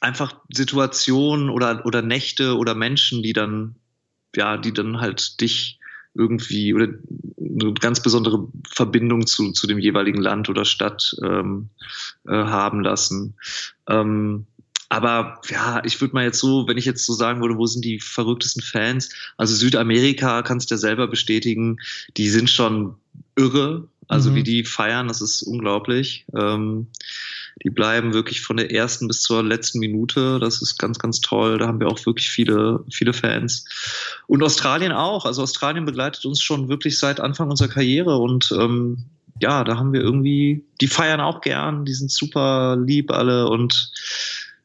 einfach Situationen oder, oder Nächte oder Menschen, die dann, ja, die dann halt dich irgendwie oder eine ganz besondere Verbindung zu, zu dem jeweiligen Land oder Stadt ähm, äh, haben lassen. Ähm, aber ja, ich würde mal jetzt so, wenn ich jetzt so sagen würde, wo sind die verrücktesten Fans? Also Südamerika kannst du ja selber bestätigen, die sind schon irre. Also mhm. wie die feiern, das ist unglaublich. Ähm, die bleiben wirklich von der ersten bis zur letzten Minute. Das ist ganz, ganz toll. Da haben wir auch wirklich viele, viele Fans. Und Australien auch. Also Australien begleitet uns schon wirklich seit Anfang unserer Karriere und ähm, ja, da haben wir irgendwie, die feiern auch gern, die sind super lieb alle und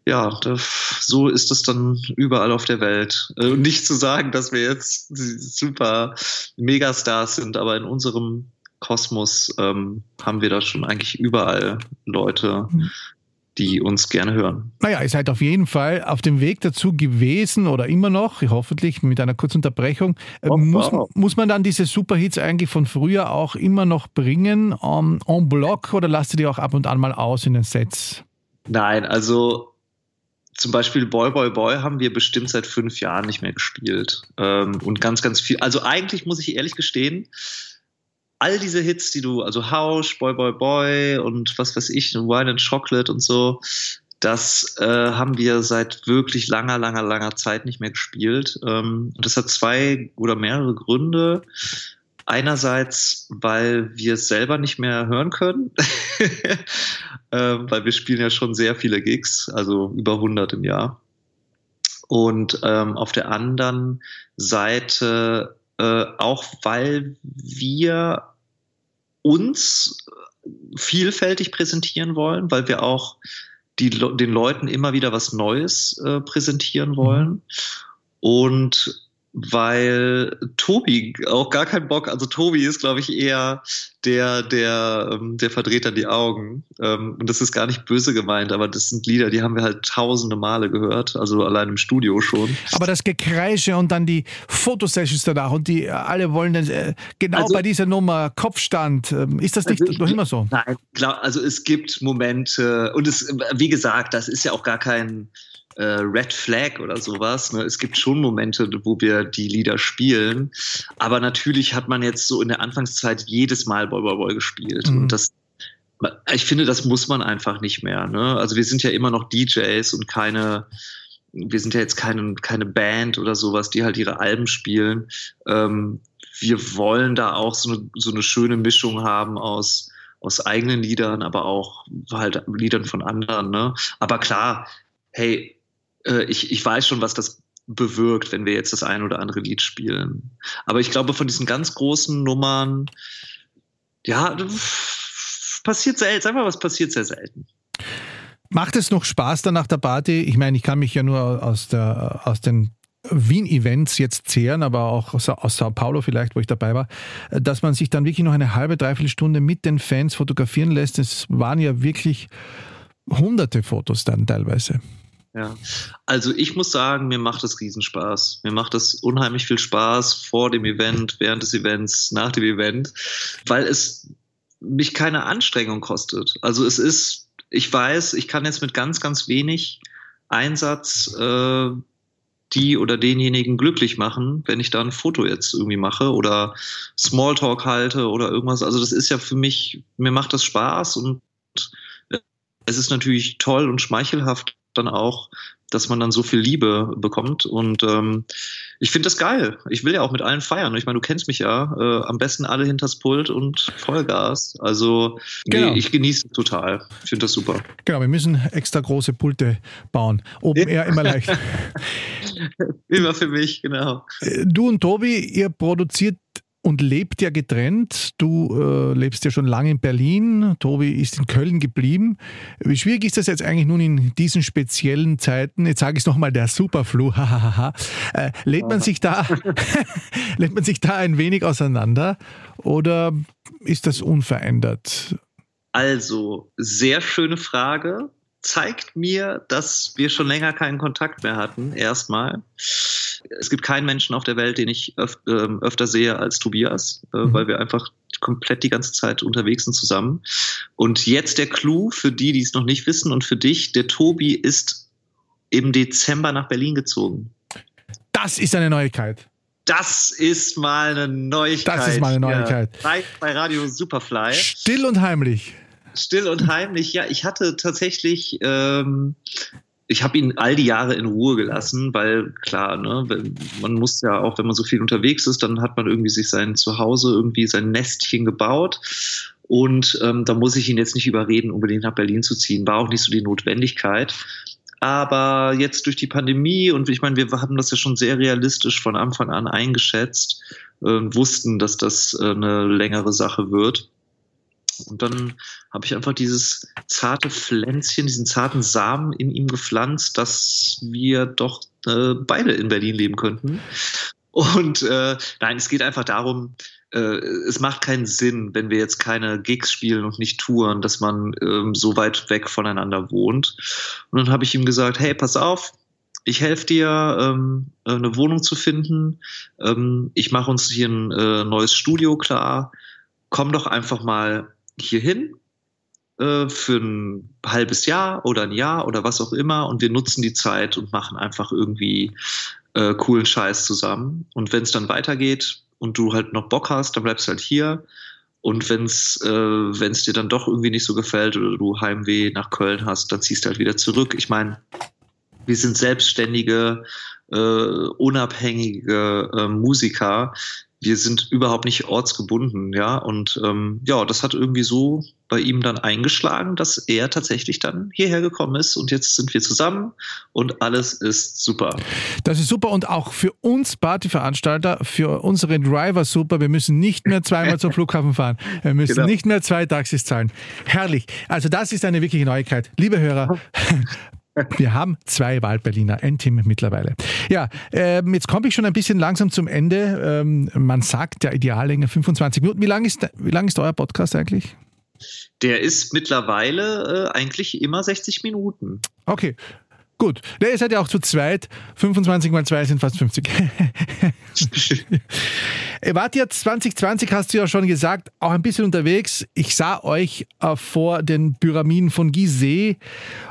ja, das, so ist es dann überall auf der Welt. Äh, nicht zu sagen, dass wir jetzt super Megastars sind, aber in unserem Kosmos ähm, haben wir da schon eigentlich überall Leute, mhm. die uns gerne hören. Naja, ihr seid auf jeden Fall auf dem Weg dazu gewesen oder immer noch, hoffentlich mit einer kurzen Unterbrechung. Oh, muss, wow. muss man dann diese Superhits eigentlich von früher auch immer noch bringen, um, en bloc, oder lasst ihr die auch ab und an mal aus in den Sets? Nein, also zum Beispiel Boy Boy Boy haben wir bestimmt seit fünf Jahren nicht mehr gespielt. Ähm, und ganz, ganz viel. Also eigentlich muss ich ehrlich gestehen, all diese Hits, die du, also Hausch, Boy Boy Boy und was weiß ich, Wine and Chocolate und so, das äh, haben wir seit wirklich langer, langer, langer Zeit nicht mehr gespielt. Ähm, und das hat zwei oder mehrere Gründe. Einerseits, weil wir es selber nicht mehr hören können, ähm, weil wir spielen ja schon sehr viele Gigs, also über 100 im Jahr. Und ähm, auf der anderen Seite äh, auch, weil wir uns vielfältig präsentieren wollen, weil wir auch die, den Leuten immer wieder was Neues äh, präsentieren wollen. Mhm. Und weil Tobi auch gar keinen Bock, also Tobi ist, glaube ich, eher der, der, ähm, der verdreht dann die Augen. Ähm, und das ist gar nicht böse gemeint, aber das sind Lieder, die haben wir halt tausende Male gehört, also allein im Studio schon. Aber das Gekreische und dann die Fotosessions danach und die alle wollen äh, genau also, bei dieser Nummer Kopfstand. Ähm, ist das nicht also noch immer so? Nein, klar, also es gibt Momente und es, wie gesagt, das ist ja auch gar kein äh, Red Flag oder sowas. Ne? Es gibt schon Momente, wo wir die Lieder spielen, aber natürlich hat man jetzt so in der Anfangszeit jedes Mal Boy Boy Boy gespielt mhm. und das ich finde, das muss man einfach nicht mehr. Ne? Also wir sind ja immer noch DJs und keine, wir sind ja jetzt keine, keine Band oder sowas, die halt ihre Alben spielen. Ähm, wir wollen da auch so eine, so eine schöne Mischung haben aus, aus eigenen Liedern, aber auch halt Liedern von anderen. Ne? Aber klar, hey, äh, ich, ich weiß schon, was das bewirkt, wenn wir jetzt das ein oder andere Lied spielen. Aber ich glaube, von diesen ganz großen Nummern, ja, passiert selten, sag mal, was passiert sehr selten. Macht es noch Spaß dann nach der Party? Ich meine, ich kann mich ja nur aus, der, aus den Wien-Events jetzt zehren, aber auch aus, aus Sao Paulo vielleicht, wo ich dabei war, dass man sich dann wirklich noch eine halbe, dreiviertel Stunde mit den Fans fotografieren lässt. Es waren ja wirklich hunderte Fotos dann teilweise. Ja, also ich muss sagen, mir macht das Riesenspaß. Mir macht das unheimlich viel Spaß vor dem Event, während des Events, nach dem Event, weil es mich keine Anstrengung kostet. Also es ist, ich weiß, ich kann jetzt mit ganz, ganz wenig Einsatz äh, die oder denjenigen glücklich machen, wenn ich da ein Foto jetzt irgendwie mache oder Smalltalk halte oder irgendwas. Also das ist ja für mich, mir macht das Spaß und es ist natürlich toll und schmeichelhaft, dann auch, dass man dann so viel Liebe bekommt. Und ähm, ich finde das geil. Ich will ja auch mit allen feiern. Ich meine, du kennst mich ja. Äh, am besten alle hinters Pult und Vollgas. Also genau. nee, ich genieße total. Ich finde das super. Genau, wir müssen extra große Pulte bauen. Open Air immer leicht. immer für mich, genau. Äh, du und Tobi, ihr produziert und lebt ja getrennt. Du äh, lebst ja schon lange in Berlin. Tobi ist in Köln geblieben. Wie schwierig ist das jetzt eigentlich nun in diesen speziellen Zeiten? Jetzt sage ich es nochmal, der Superflu. äh, lädt man sich da, lädt man sich da ein wenig auseinander oder ist das unverändert? Also, sehr schöne Frage zeigt mir, dass wir schon länger keinen Kontakt mehr hatten, erstmal. Es gibt keinen Menschen auf der Welt, den ich öf äh, öfter sehe als Tobias, äh, mhm. weil wir einfach komplett die ganze Zeit unterwegs sind zusammen. Und jetzt der Clou für die, die es noch nicht wissen und für dich, der Tobi ist im Dezember nach Berlin gezogen. Das ist eine Neuigkeit. Das ist mal eine Neuigkeit. Das ist mal eine Neuigkeit. Ja, bei Radio Superfly. Still und heimlich still und heimlich. Ja, ich hatte tatsächlich ähm, ich habe ihn all die Jahre in Ruhe gelassen, weil klar, ne, man muss ja auch, wenn man so viel unterwegs ist, dann hat man irgendwie sich sein Zuhause, irgendwie sein Nestchen gebaut. Und ähm, da muss ich ihn jetzt nicht überreden, unbedingt nach Berlin zu ziehen. War auch nicht so die Notwendigkeit. Aber jetzt durch die Pandemie und ich meine, wir haben das ja schon sehr realistisch von Anfang an eingeschätzt äh, wussten, dass das äh, eine längere Sache wird. Und dann habe ich einfach dieses zarte Pflänzchen, diesen zarten Samen in ihm gepflanzt, dass wir doch äh, beide in Berlin leben könnten. Und äh, nein, es geht einfach darum, äh, es macht keinen Sinn, wenn wir jetzt keine Gigs spielen und nicht touren, dass man ähm, so weit weg voneinander wohnt. Und dann habe ich ihm gesagt, hey, pass auf, ich helfe dir, ähm, eine Wohnung zu finden. Ähm, ich mache uns hier ein äh, neues Studio klar. Komm doch einfach mal hierhin äh, für ein halbes Jahr oder ein Jahr oder was auch immer und wir nutzen die Zeit und machen einfach irgendwie äh, coolen Scheiß zusammen. Und wenn es dann weitergeht und du halt noch Bock hast, dann bleibst du halt hier. Und wenn es äh, dir dann doch irgendwie nicht so gefällt oder du Heimweh nach Köln hast, dann ziehst du halt wieder zurück. Ich meine, wir sind selbstständige, äh, unabhängige äh, Musiker wir sind überhaupt nicht ortsgebunden, ja. Und ähm, ja, das hat irgendwie so bei ihm dann eingeschlagen, dass er tatsächlich dann hierher gekommen ist und jetzt sind wir zusammen und alles ist super. Das ist super und auch für uns Partyveranstalter, für unsere Driver super. Wir müssen nicht mehr zweimal zum Flughafen fahren. Wir müssen genau. nicht mehr zwei Taxis zahlen. Herrlich. Also das ist eine wirkliche Neuigkeit. Liebe Hörer, Wir haben zwei Wahlberliner, ein Team mittlerweile. Ja, ähm, jetzt komme ich schon ein bisschen langsam zum Ende. Ähm, man sagt der Ideallänge 25 Minuten. Wie lang ist, wie lang ist euer Podcast eigentlich? Der ist mittlerweile äh, eigentlich immer 60 Minuten. Okay, Gut. Ja, ihr seid ja auch zu zweit. 25 mal 2 sind fast 50. ihr wart ja 2020, hast du ja schon gesagt, auch ein bisschen unterwegs. Ich sah euch äh, vor den Pyramiden von Gizeh.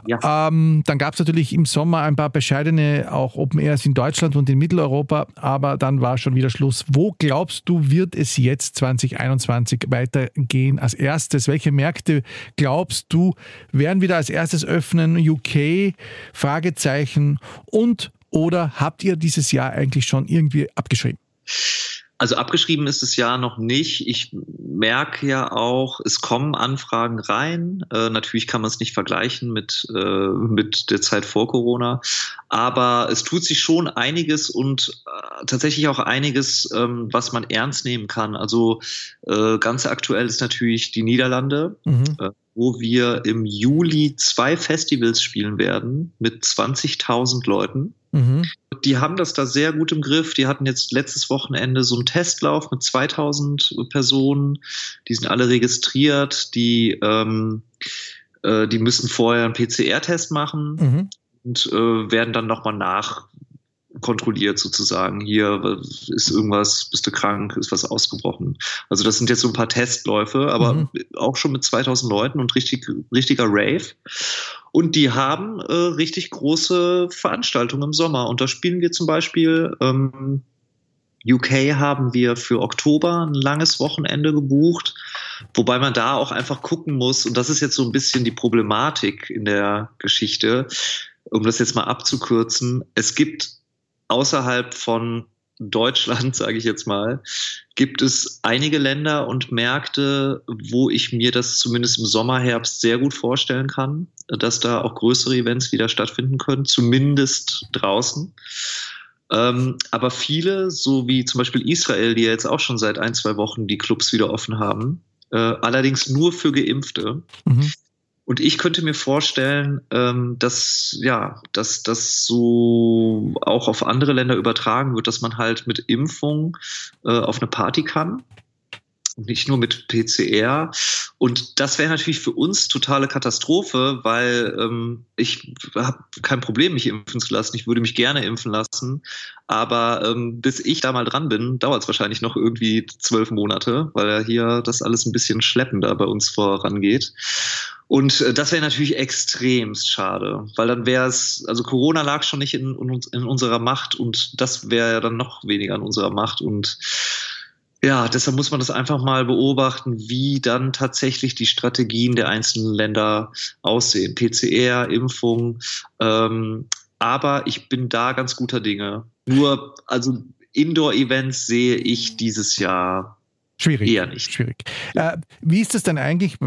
Ja. Ähm, dann gab es natürlich im Sommer ein paar bescheidene auch Open Airs in Deutschland und in Mitteleuropa, aber dann war schon wieder Schluss. Wo glaubst du, wird es jetzt 2021 weitergehen als erstes? Welche Märkte glaubst du, werden wieder als erstes öffnen? UK? Frage Fragezeichen und oder habt ihr dieses Jahr eigentlich schon irgendwie abgeschrieben? Also abgeschrieben ist das Jahr noch nicht. Ich merke ja auch, es kommen Anfragen rein. Äh, natürlich kann man es nicht vergleichen mit, äh, mit der Zeit vor Corona. Aber es tut sich schon einiges und äh, tatsächlich auch einiges, ähm, was man ernst nehmen kann. Also äh, ganz aktuell ist natürlich die Niederlande. Mhm äh, wo wir im Juli zwei Festivals spielen werden mit 20.000 Leuten. Mhm. Die haben das da sehr gut im Griff. Die hatten jetzt letztes Wochenende so einen Testlauf mit 2000 Personen. Die sind alle registriert. Die, ähm, äh, die müssen vorher einen PCR-Test machen. Mhm. Und äh, werden dann nochmal nach kontrolliert sozusagen. Hier ist irgendwas, bist du krank, ist was ausgebrochen. Also das sind jetzt so ein paar Testläufe, aber mhm. auch schon mit 2000 Leuten und richtig, richtiger Rave. Und die haben äh, richtig große Veranstaltungen im Sommer. Und da spielen wir zum Beispiel ähm, UK haben wir für Oktober ein langes Wochenende gebucht, wobei man da auch einfach gucken muss, und das ist jetzt so ein bisschen die Problematik in der Geschichte, um das jetzt mal abzukürzen. Es gibt außerhalb von Deutschland, sage ich jetzt mal, gibt es einige Länder und Märkte, wo ich mir das zumindest im Sommer, Herbst sehr gut vorstellen kann, dass da auch größere Events wieder stattfinden können, zumindest draußen. Ähm, aber viele, so wie zum Beispiel Israel, die ja jetzt auch schon seit ein, zwei Wochen die Clubs wieder offen haben, äh, allerdings nur für Geimpfte, mhm. Und ich könnte mir vorstellen, ähm, dass ja, dass das so auch auf andere Länder übertragen wird, dass man halt mit Impfung äh, auf eine Party kann nicht nur mit PCR. Und das wäre natürlich für uns totale Katastrophe, weil ähm, ich habe kein Problem, mich impfen zu lassen. Ich würde mich gerne impfen lassen. Aber ähm, bis ich da mal dran bin, dauert es wahrscheinlich noch irgendwie zwölf Monate, weil ja hier das alles ein bisschen schleppender bei uns vorangeht. Und äh, das wäre natürlich extremst schade, weil dann wäre es, also Corona lag schon nicht in, in, in unserer Macht und das wäre ja dann noch weniger in unserer Macht. Und ja, deshalb muss man das einfach mal beobachten, wie dann tatsächlich die Strategien der einzelnen Länder aussehen. PCR, Impfung. Ähm, aber ich bin da ganz guter Dinge. Nur, also Indoor-Events sehe ich dieses Jahr Schwierig. Eher nicht. Schwierig. Äh, wie ist das denn eigentlich?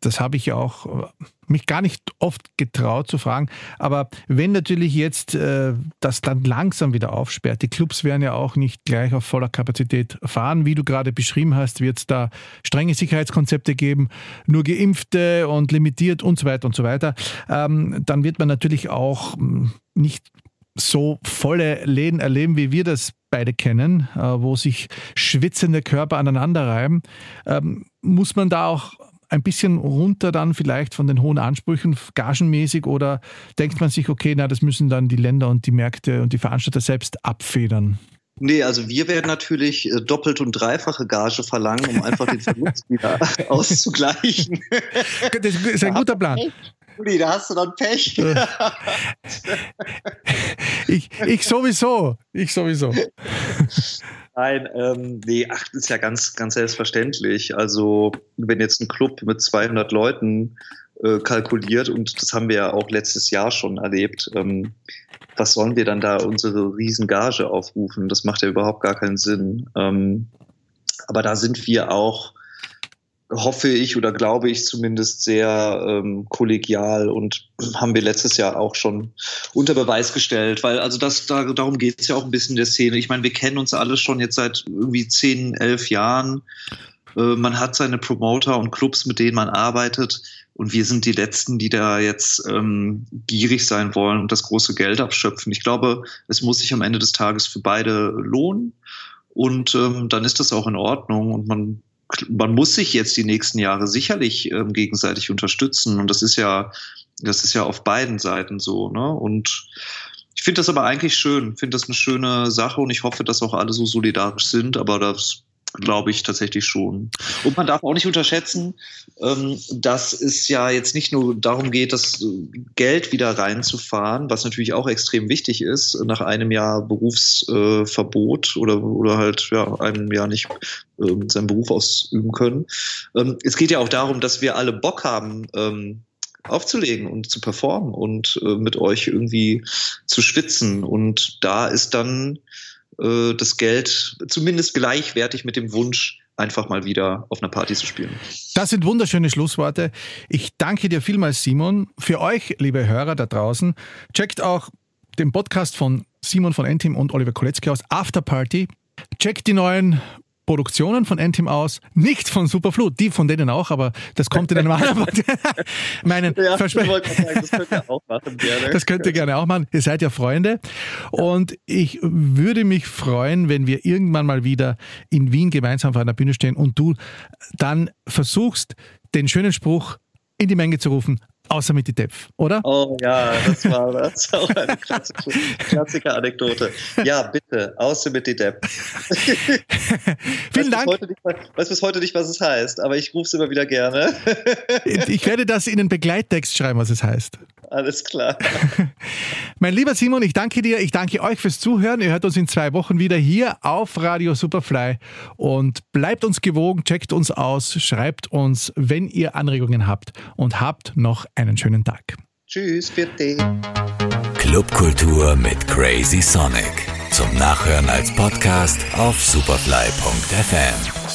Das habe ich ja auch äh, mich gar nicht oft getraut zu fragen. Aber wenn natürlich jetzt äh, das dann langsam wieder aufsperrt, die Clubs werden ja auch nicht gleich auf voller Kapazität fahren. Wie du gerade beschrieben hast, wird es da strenge Sicherheitskonzepte geben, nur Geimpfte und limitiert und so weiter und so weiter. Ähm, dann wird man natürlich auch hm, nicht so volle Läden erleben, wie wir das beide kennen, äh, wo sich schwitzende Körper aneinander reiben, ähm, muss man da auch ein bisschen runter dann vielleicht von den hohen Ansprüchen, gagenmäßig, oder denkt man sich, okay, na, das müssen dann die Länder und die Märkte und die Veranstalter selbst abfedern? Nee, also wir werden natürlich äh, doppelt und dreifache Gage verlangen, um einfach den Verlust wieder auszugleichen. Das ist ein guter Plan. Uli, da hast du dann Pech. ich, ich sowieso. Ich sowieso. Nein, ähm, nee, ach, das ist ja ganz, ganz selbstverständlich. Also, wenn jetzt ein Club mit 200 Leuten äh, kalkuliert, und das haben wir ja auch letztes Jahr schon erlebt, ähm, was sollen wir dann da unsere Riesengage aufrufen? Das macht ja überhaupt gar keinen Sinn. Ähm, aber da sind wir auch hoffe ich oder glaube ich zumindest sehr ähm, kollegial und haben wir letztes Jahr auch schon unter Beweis gestellt, weil also das da, darum geht es ja auch ein bisschen in der Szene. Ich meine, wir kennen uns alle schon jetzt seit irgendwie zehn, elf Jahren. Äh, man hat seine Promoter und Clubs, mit denen man arbeitet. Und wir sind die Letzten, die da jetzt ähm, gierig sein wollen und das große Geld abschöpfen. Ich glaube, es muss sich am Ende des Tages für beide lohnen. Und ähm, dann ist das auch in Ordnung. Und man man muss sich jetzt die nächsten Jahre sicherlich ähm, gegenseitig unterstützen. Und das ist ja, das ist ja auf beiden Seiten so. Ne? Und ich finde das aber eigentlich schön, finde das eine schöne Sache und ich hoffe, dass auch alle so solidarisch sind. Aber das glaube ich tatsächlich schon. Und man darf auch nicht unterschätzen, ähm, dass es ja jetzt nicht nur darum geht, das Geld wieder reinzufahren, was natürlich auch extrem wichtig ist, nach einem Jahr Berufsverbot oder, oder halt ja, einem Jahr nicht ähm, seinen Beruf ausüben können. Ähm, es geht ja auch darum, dass wir alle Bock haben, aufzulegen und zu performen und äh, mit euch irgendwie zu schwitzen. Und da ist dann äh, das Geld zumindest gleichwertig mit dem Wunsch, einfach mal wieder auf einer Party zu spielen. Das sind wunderschöne Schlussworte. Ich danke dir vielmals, Simon. Für euch, liebe Hörer da draußen, checkt auch den Podcast von Simon von Entim und Oliver Koletzki aus After Party. Checkt die neuen Produktionen von Entim aus, nicht von Superflut, die von denen auch, aber das kommt in einem anderen meinen ja, Versprechen. Das könnt ihr auch machen gerne. Das könnt ihr gerne auch machen. Ihr seid ja Freunde. Und ich würde mich freuen, wenn wir irgendwann mal wieder in Wien gemeinsam auf einer Bühne stehen und du dann versuchst, den schönen Spruch in die Menge zu rufen, Außer mit die Depf, oder? Oh ja, das war das auch eine klassische Klassiker-Anekdote. Ja, bitte, außer mit die Depf. Vielen Dank. Ich weiß bis heute nicht, was es heißt, aber ich rufe es immer wieder gerne. ich werde das in den Begleittext schreiben, was es heißt. Alles klar. mein lieber Simon, ich danke dir. Ich danke euch fürs Zuhören. Ihr hört uns in zwei Wochen wieder hier auf Radio Superfly und bleibt uns gewogen, checkt uns aus, schreibt uns, wenn ihr Anregungen habt und habt noch einen schönen Tag. Tschüss, bitte. Clubkultur mit Crazy Sonic. Zum Nachhören als Podcast auf superfly.fm.